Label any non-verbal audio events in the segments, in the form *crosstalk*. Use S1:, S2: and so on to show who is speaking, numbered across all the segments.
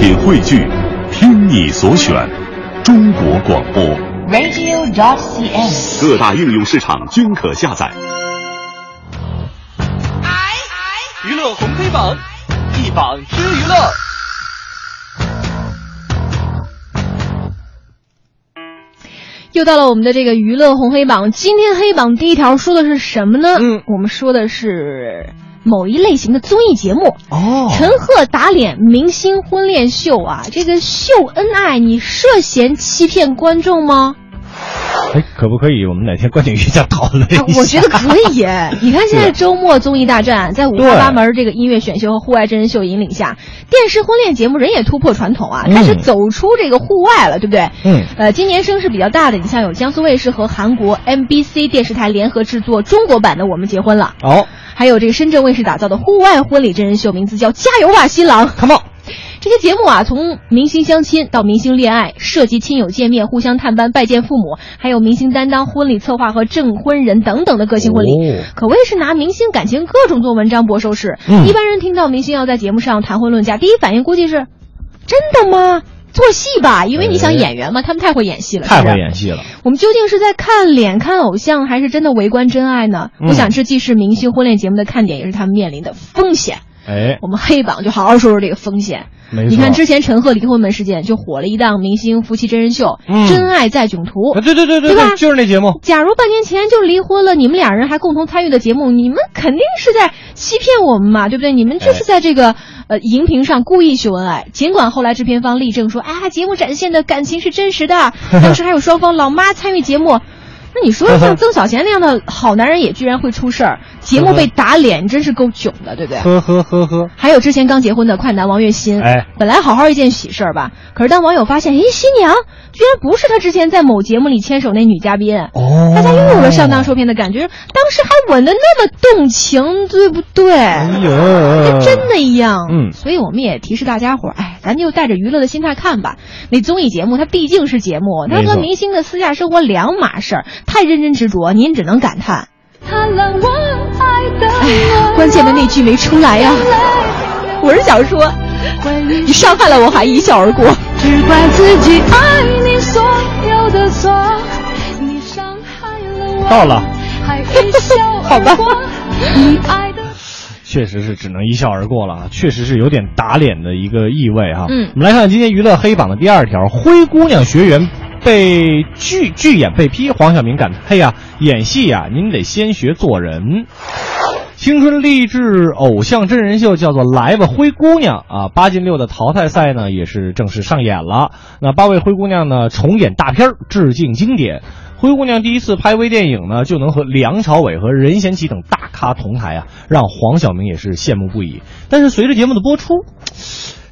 S1: 品汇聚，听你所选，中国广播。
S2: radio.dot.cn，。
S1: 各大应用市场均可下载。
S3: 娱乐红黑榜，一榜知娱乐。
S4: 又到了我们的这个娱乐红黑榜，今天黑榜第一条说的是什么呢？
S3: 嗯
S4: 我们说的是某一类型的综艺节目。
S3: 哦
S4: 陈赫打脸明星婚恋秀啊，这个秀恩爱，你涉嫌欺骗观众吗？
S5: 哎，可不可以我们哪天观景一下讨论一下？
S4: 啊我觉得可以耶。*laughs* 你看现在周末综艺大战，在五花八门这个音乐选秀和户外真人秀引领下，电视婚恋节目人也突破传统啊，
S5: 嗯
S4: 开始走出这个户外了，对不对？
S5: 嗯
S4: 呃，今年声势比较大的，你像有江苏卫视和韩国 MBC 电视台联合制作中国版的《我们结婚了》，
S5: 哦
S4: 还有这个深圳卫视打造的户外婚礼真人秀，名字叫《加油吧新郎》。
S5: ，Come on，
S4: 这些节目啊，从明星相亲到明星恋爱，涉及亲友见面、互相探班、拜见父母，还有明星担当婚礼策划和证婚人等等的个性婚礼，
S5: 哦
S4: 可谓是拿明星感情各种做文章博收视。
S5: 嗯
S4: 一般人听到明星要在节目上谈婚论嫁，第一反应估计是：真的吗？做戏吧，因为你想
S5: 哎
S4: 演员嘛，他们太会演戏了，
S5: 太会演戏了。
S4: 我们究竟是在看脸、看偶像，还是真的围观真爱呢？
S5: 嗯
S4: 我想这既是明星婚恋节目的看点，也是他们面临的风险。
S5: 哎，
S4: 我们黑榜就好好说说这个风险。你看之前陈赫离婚门事件，就火了一档明星夫妻真人秀
S5: 嗯《
S4: 真爱在囧途》
S5: 啊，对对对对
S4: 对吧
S5: 就是那节目。
S4: 假如半年前就离婚了，你们俩人还共同参与的节目，你们肯定是在欺骗我们嘛，对不对？你们就是在这个、呃荧屏上故意秀恩爱。尽管后来制片方力证说，啊，节目展现的感情是真实的，*laughs* 当时还有双方老妈参与节目。那你说像 *laughs* 曾小贤那样的好男人也居然会出事儿，节目被打脸，真是够囧的，对不对？
S5: 呵呵呵呵，
S4: 还有之前刚结婚的快男王栎鑫，
S5: 哎。
S4: 本来好好一件喜事儿吧，可是当网友发现，哎，新娘居然不是他之前在某节目里牵手那女嘉宾，
S5: 哦。
S4: 大家又有了上当受骗的感觉，当时还吻的那么动情，对不对？
S5: 哎呦，
S4: 跟真的一样，
S5: 嗯。
S4: 所以我们也提示大家伙儿，哎，咱就带着娱乐的心态看吧。那综艺节目它毕竟是节目，它和明星的私下生活两码事儿，太认真执着，您只能感叹，哎，*laughs* 关键的那句没出来呀、我是想说，你伤害了我，还一笑而过。
S2: 只怪自己爱你所有的错，你伤害了我，
S5: 到了，
S2: 还一笑 *laughs*
S4: 好吧
S2: 而过。你爱的 *laughs*
S5: 确实是只能一笑而过了啊，确实是有点打脸的一个意味哈。
S4: 嗯
S5: 我们来看今天娱乐黑榜的第二条，灰姑娘学员被拒拒演被批，黄晓明感叹呀，演戏呀，您得先学做人。青春励志偶像真人秀叫做《来吧灰姑娘》啊，八进六的淘汰赛呢也是正式上演了。那八位灰姑娘呢重演大片，致敬经典。灰姑娘第一次拍微电影呢，就能和梁朝伟和任贤齐等大咖同台啊，让黄晓明也是羡慕不已。但是随着节目的播出，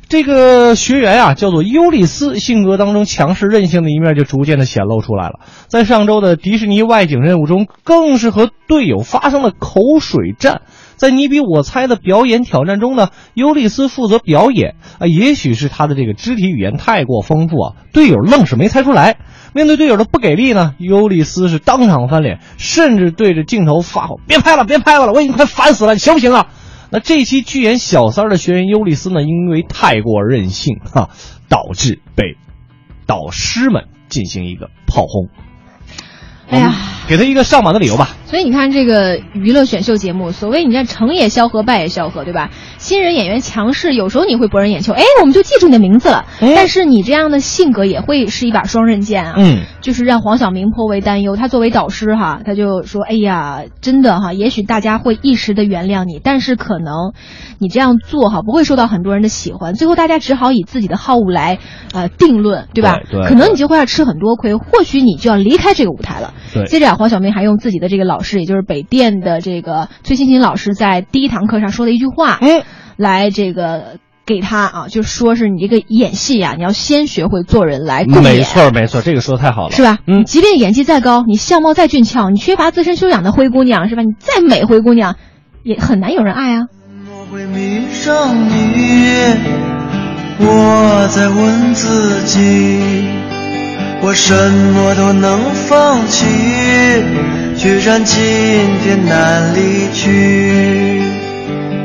S5: 这个学员啊，叫做尤利斯，性格当中强势任性的一面就逐渐的显露出来了。在上周的迪士尼外景任务中，更是和队友发生了口水战。在你比我猜的表演挑战中呢，尤利斯负责表演啊，也许是他的这个肢体语言太过丰富啊，队友愣是没猜出来。面对队友的不给力呢，尤利斯是当场翻脸，甚至对着镜头发火：“别拍了，别拍了，我已经快烦死了，你行不行啊？”那这期剧演小三儿的学员尤利斯呢，因为太过任性哈、导致被导师们进行一个炮轰。
S4: 哎呀，
S5: 给他一个上榜的理由吧。
S4: 所以你看这个娱乐选秀节目，所谓你看成也萧何，败也萧何，对吧？新人演员强势，有时候你会博人眼球，哎，我们就记住你的名字了。
S5: 哎
S4: 但是你这样的性格也会是一把双刃剑啊。
S5: 嗯，
S4: 就是让黄晓明颇为担忧。他作为导师哈，他就说：“哎呀，真的哈，也许大家会一时的原谅你，但是可能你这样做哈不会受到很多人的喜欢，最后大家只好以自己的好恶来呃定论，对吧？
S5: 对对
S4: 可能你就会要吃很多亏，或许你就要离开这个舞台了。
S5: 对
S4: 接着啊，黄晓明还用自己的这个老师，也就是北电的这个崔欣琴老师在第一堂课上说的一句话，
S5: 哎，
S4: 来这个。给他啊，就说是你这个演戏呀、你要先学会做人来共演。
S5: 没错没错，这个说的太好了，
S4: 是吧？
S5: 嗯
S4: 即便演技再高，你相貌再俊俏，你缺乏自身修养的灰姑娘，是吧？你再美灰姑娘，也很难有人爱啊。
S6: 我会迷上你，我在问自己，我什么都能放弃，居然今天难离去。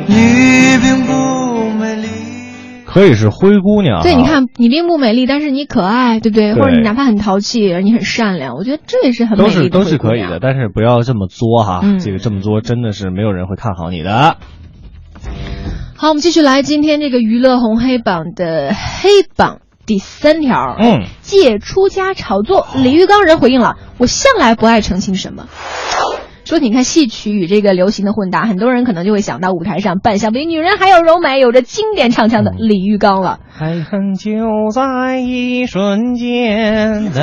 S6: 你并不美丽。
S5: 可以是灰姑娘。
S4: 对，你，看你并不美丽，但是你可爱，对不对？
S5: 对
S4: 或者你哪怕很淘气，你很善良，我觉得这也是很美丽的
S5: 都是可以的，但是不要这么作哈，
S4: 嗯
S5: 这个这么作真的是没有人会看好你的。
S4: 好，我们继续来今天这个娱乐红黑榜的黑榜第三条。
S5: 嗯，
S4: 借出家炒作，李玉刚人回应了：“我向来不爱澄清什么。”说你看戏曲与这个流行的混搭，很多人可能就会想到舞台上扮相比女人还要柔美、有着经典唱腔的李玉刚了。
S5: 爱恨就在一瞬间，
S4: 就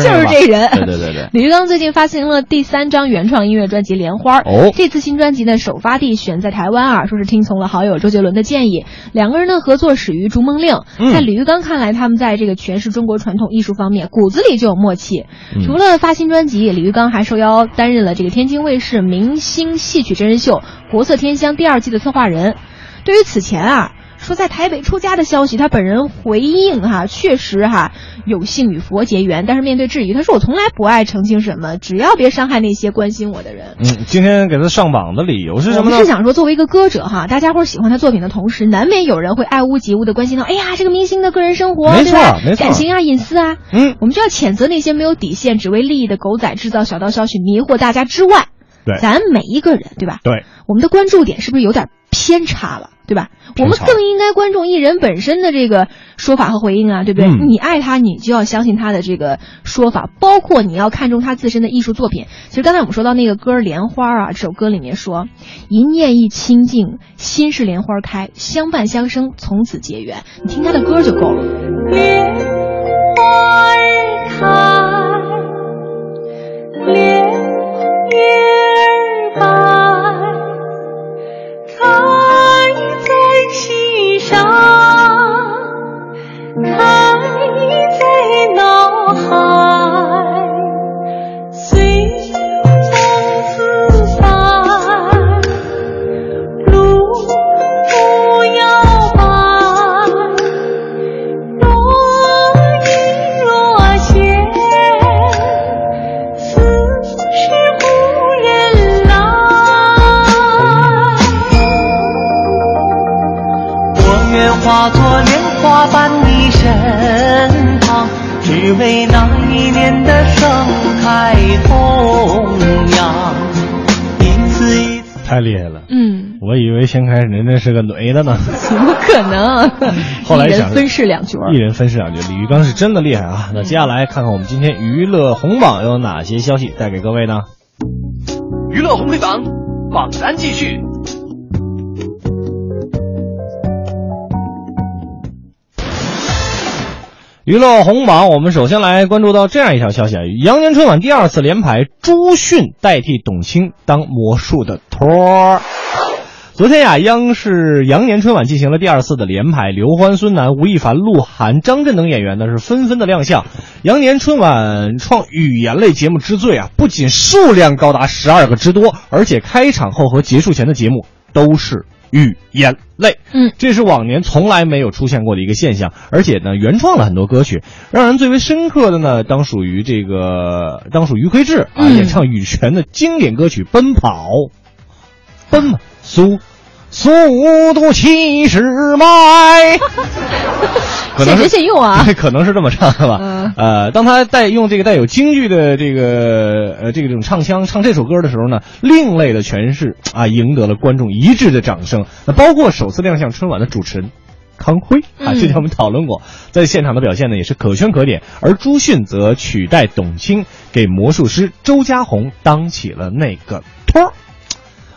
S4: 是这人
S5: 对对对对。
S4: 李玉刚最近发行了第三张原创音乐专辑《莲花》。
S5: 哦
S4: 这次新专辑的首发地选在台湾啊，说是听从了好友周杰伦的建议。两个人的合作始于《逐梦令》
S5: 嗯
S4: 在李玉刚看来，他们在这个诠释中国传统艺术方面骨子里就有默契。
S5: 嗯
S4: 除了发新专辑，李玉刚还受邀担任了这个天津卫视明星戏曲真人秀《国色天香》第二季的策划人。对于此前啊。说在台北出家的消息，他本人回应哈，确实哈有幸与佛结缘，但是面对质疑，他说我从来不爱澄清什么，只要别伤害那些关心我的人。
S5: 嗯，今天给他上榜的理由是什么呢
S4: 我们是？想说，作为一个歌者哈，大家伙儿喜欢他作品的同时，难免有人会爱屋及乌的关心到，哎呀，这个明星的个人生活，
S5: 没错没错
S4: 感情啊、隐私啊，
S5: 嗯，
S4: 我们就要谴责那些没有底线、只为利益的狗仔制造小道消息迷惑大家之外，
S5: 对
S4: 咱每一个人对吧？
S5: 对，
S4: 我们的关注点是不是有点偏差了，对吧？我们更应该关注艺人本身的这个说法和回应啊，对不对？
S5: 嗯
S4: 你爱他，你就要相信他的这个说法，包括你要看重他自身的艺术作品。其实刚才我们说到那个歌《莲花》啊，这首歌里面说：“一念一清净，心是莲花开，相伴相生，从此结缘。”你听他的歌就够了。
S2: 莲花儿开，莲心
S6: 我愿化作莲花伴你身旁，只为那一年的盛开同样。一次一次。
S5: 太厉害了。
S4: 嗯，
S5: 我以为先开始人家是个女的呢，
S4: 怎么可能？*laughs*
S5: 后来想
S4: 一人分饰两角儿
S5: 一。人分饰两角。李玉刚是真的厉害啊！那接下来看看我们今天娱乐红榜有哪些消息带给各位呢？
S3: 娱乐红黑榜榜单继续。
S5: 娱乐红榜，我们首先来关注到这样一条消息啊：羊年春晚第二次联排，朱迅代替董卿当魔术的托儿。昨天呀，央视羊年春晚进行了第二次的联排，刘欢、孙楠、吴亦凡、鹿晗、张震等演员呢是纷纷的亮相。羊年春晚创语言类节目之最啊，不仅数量高达十二个之多，而且开场后和结束前的节目都是语言类。
S4: 嗯，
S5: 这是往年从来没有出现过的一个现象，而且呢，原创了很多歌曲。让人最为深刻的呢，当属于这个，当属于奎志啊、
S4: 嗯
S5: 演唱羽泉的经典歌曲《奔跑》。奔嘛，速速度七十迈，*laughs* 可能是
S4: 现学现用啊
S5: 对，*laughs* 可能是这么唱的吧。
S4: 嗯
S5: 呃，当他带用这个带有京剧的这个呃这个种唱腔唱这首歌的时候呢，另类的诠释啊，赢得了观众一致的掌声。那包括首次亮相春晚的主持人。康辉啊，
S4: 嗯
S5: 之前我们讨论过，在现场的表现呢也是可圈可点，而朱迅则取代董卿，给魔术师周家红当起了那个托儿。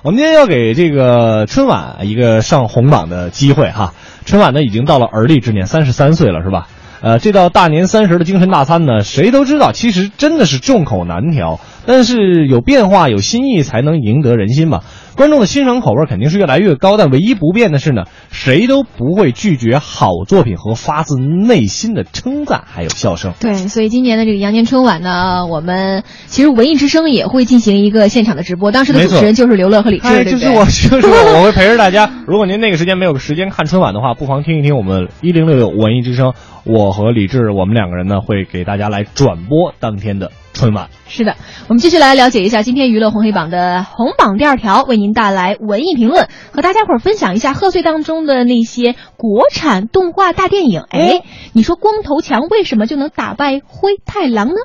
S5: 我们今天要给这个春晚一个上红榜的机会哈。春晚呢已经到了而立之年，三十三岁了是吧？呃，这道大年三十的精神大餐呢，谁都知道，其实真的是众口难调。但是有变化、有新意，才能赢得人心嘛。观众的欣赏口味肯定是越来越高，但唯一不变的是呢，谁都不会拒绝好作品和发自内心的称赞，还有笑声。
S4: 对，所以今年的这个羊年春晚呢，我们其实文艺之声也会进行一个现场的直播，当时的主持人就是刘乐和李志，
S5: 哎，
S4: 对对？
S5: 就是我，就是我，我会陪着大家。如果您那个时间没有时间看春晚的话，不妨听一听我们一零六六文艺之声，我和李志，我们两个人呢会给大家来转播当天的春晚。
S4: 是的，我们继续来了解一下今天娱乐红黑榜的红榜第二条，为您带来文艺评论，和大家伙儿分享一下贺岁当中的那些国产动画大电影。哎，你说光头强为什么就能打败灰太狼呢？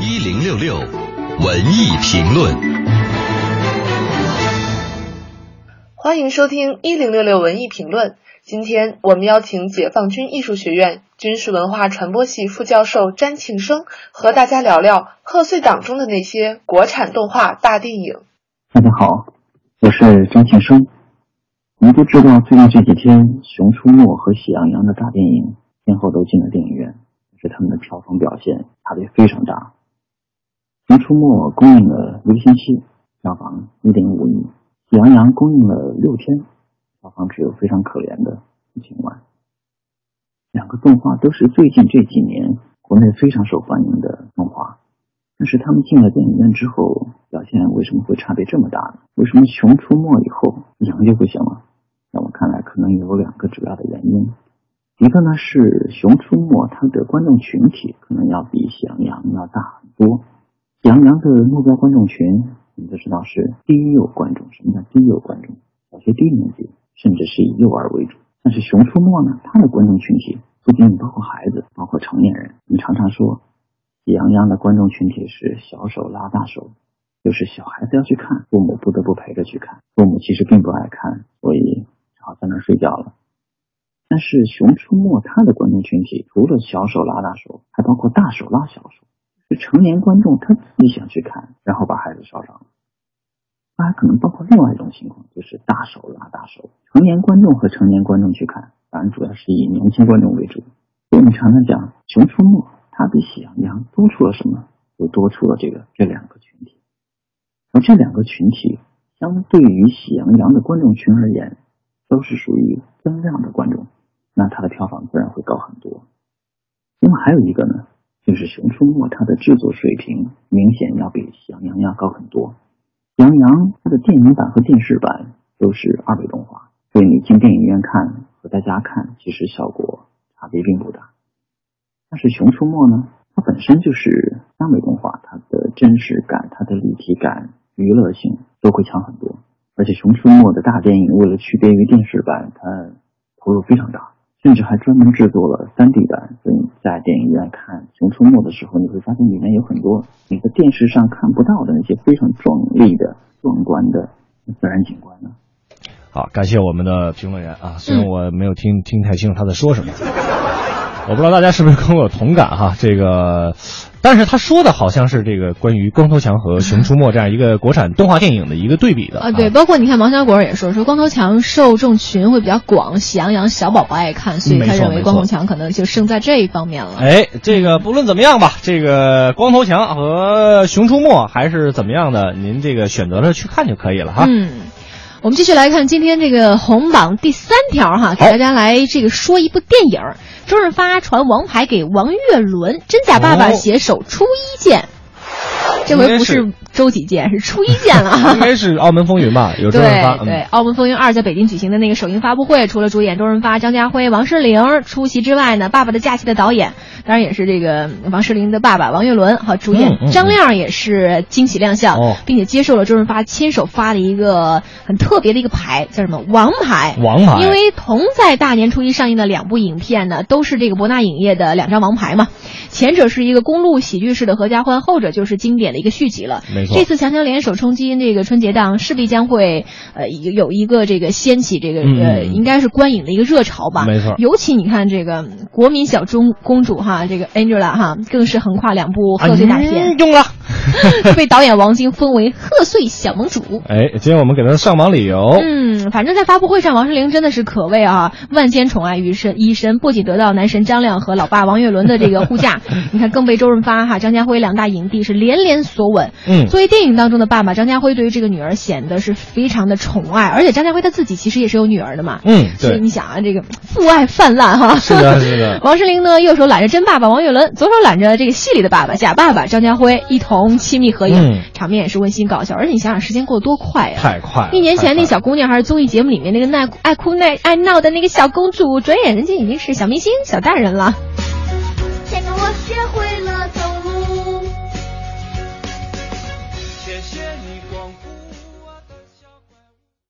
S7: 一零六六文艺评论。
S8: 欢迎收听一零六六文艺评论。今天我们邀请解放军艺术学院军事文化传播系副教授詹庆生，和大家聊聊贺岁档中的那些国产动画大电影。
S9: 大家好，我是詹庆生。我们都知道，最近这几天，《熊出没》和《喜羊羊》的大电影先后都进了电影院，但是他们的票房表现差别非常大。《熊出没》公映了一个星期，票房一点五亿。喜羊羊公映了六天，票房只有非常可怜的一千万。两个动画都是最近这几年国内非常受欢迎的动画，但是他们进了电影院之后，表现为什么会差别这么大呢？为什么熊出没以后羊就不行了？在我看来，可能有两个主要的原因。一个呢是熊出没它的观众群体可能要比喜羊羊要大很多，喜羊羊的目标观众群。你都知道是低幼观众，什么叫低幼观众？小学低年级，甚至是以幼儿为主。但是《熊出没》呢，它的观众群体不仅仅包括孩子，包括成年人。你常常说，《喜羊羊》的观众群体是小手拉大手，就是小孩子要去看，父母不得不陪着去看。父母其实并不爱看，所以只好在那睡觉了。但是《熊出没》它的观众群体除了小手拉大手，还包括大手拉小手。是成年观众他自己想去看，然后把孩子捎上了。那还可能包括另外一种情况，就是大手拉大手，成年观众和成年观众去看，当然主要是以年轻观众为主。我们常常讲《熊出没》，它比《喜羊羊》多出了什么？就多出了这个这两个群体。而这两个群体相对于《喜羊羊》的观众群而言，都是属于增量的观众，那它的票房自然会高很多。另外还有一个呢。就是《熊出没》，它的制作水平明显要比《喜羊羊》要高很多。《喜羊羊》它的电影版和电视版都是二维动画，所以你进电影院看和在家看，其实效果差别并不大。但是《熊出没》呢，它本身就是三维动画，它的真实感、它的立体感、娱乐性都会强很多。而且《熊出没》的大电影为了区别于电视版，它投入非常大。甚至还专门制作了 3D 版，所以在电影院看《熊出没》的时候，你会发现里面有很多你在电视上看不到的那些非常壮丽的、壮观的自然景观呢。
S5: 好，感谢我们的评论员啊，虽然我没有听听太清楚他在说什么。我不知道大家是不是跟我有同感哈，这个，但是他说的好像是这个关于光头强和熊出没这样一个国产动画电影的一个对比的
S4: 啊，对，包括你看王小果也说说光头强受众群会比较广，喜羊羊小宝宝爱看，所以他认为光头强可能就胜在这一方面了。
S5: 哎，这个不论怎么样吧，这个光头强和熊出没还是怎么样的，您这个选择了去看就可以了哈。
S4: 嗯。我们继续来看今天这个红榜第三条哈，给大家来这个说一部电影，周润发传王牌给王岳伦，真假爸爸携手初一见。这回不是周几见，是初一见了。*laughs*
S5: 应该是《澳门风云 *laughs*》吧？有周润发。
S4: 对对，《澳门风云二》在北京举行的那个首映发布会，除了主演周润发、张家辉、王诗龄出席之外呢，《爸爸的假期》的导演，当然也是这个王诗龄的爸爸王岳伦和主演张亮也是惊喜亮相，并且接受了周润发亲手发的一个很特别的一个牌，叫什么王牌？
S5: 王牌。
S4: 因为同在大年初一上映的两部影片呢，都是这个博纳影业的两张王牌嘛。前者是一个公路喜剧式的合家欢，后者就是经典的一个续集了。
S5: 没错，
S4: 这次强强联手冲击这个春节档，势必将会呃有一个这个掀起这个呃应该是观影的一个热潮吧。
S5: 没错，
S4: 尤其你看这个国民小中公主哈，这个 Angela 哈，更是横跨两部贺岁大片，
S5: 用了，*laughs*
S4: 被导演王晶封为贺岁小盟主。
S5: 哎，今天我们给他上榜理由，
S4: 嗯，反正在发布会上，王诗龄真的是可谓啊万千宠爱于身一身，不仅得到男神张亮和老爸王岳伦的这个护驾。*laughs* 你看，更被周润发、哈张家辉两大影帝是连连锁吻。
S5: 嗯，
S4: 作为电影当中的爸爸，张家辉对于这个女儿显得是非常的宠爱，而且张家辉他自己其实也是有女儿的嘛。
S5: 嗯，
S4: 所以你想啊，这个父爱泛滥哈。
S5: 是的，是的。*laughs*
S4: 王诗龄呢，右手揽着真爸爸王岳伦，左手揽着这个戏里的爸爸假爸爸张家辉，一同亲密合影，场面也是温馨搞笑。而且你想想，时间过得多快呀！
S5: 太快。
S4: 一年前那小姑娘还是综艺节目里面那个耐爱哭耐爱闹的那个小公主，转眼人家已经是小明星、小大人了。
S2: 先跟我学会。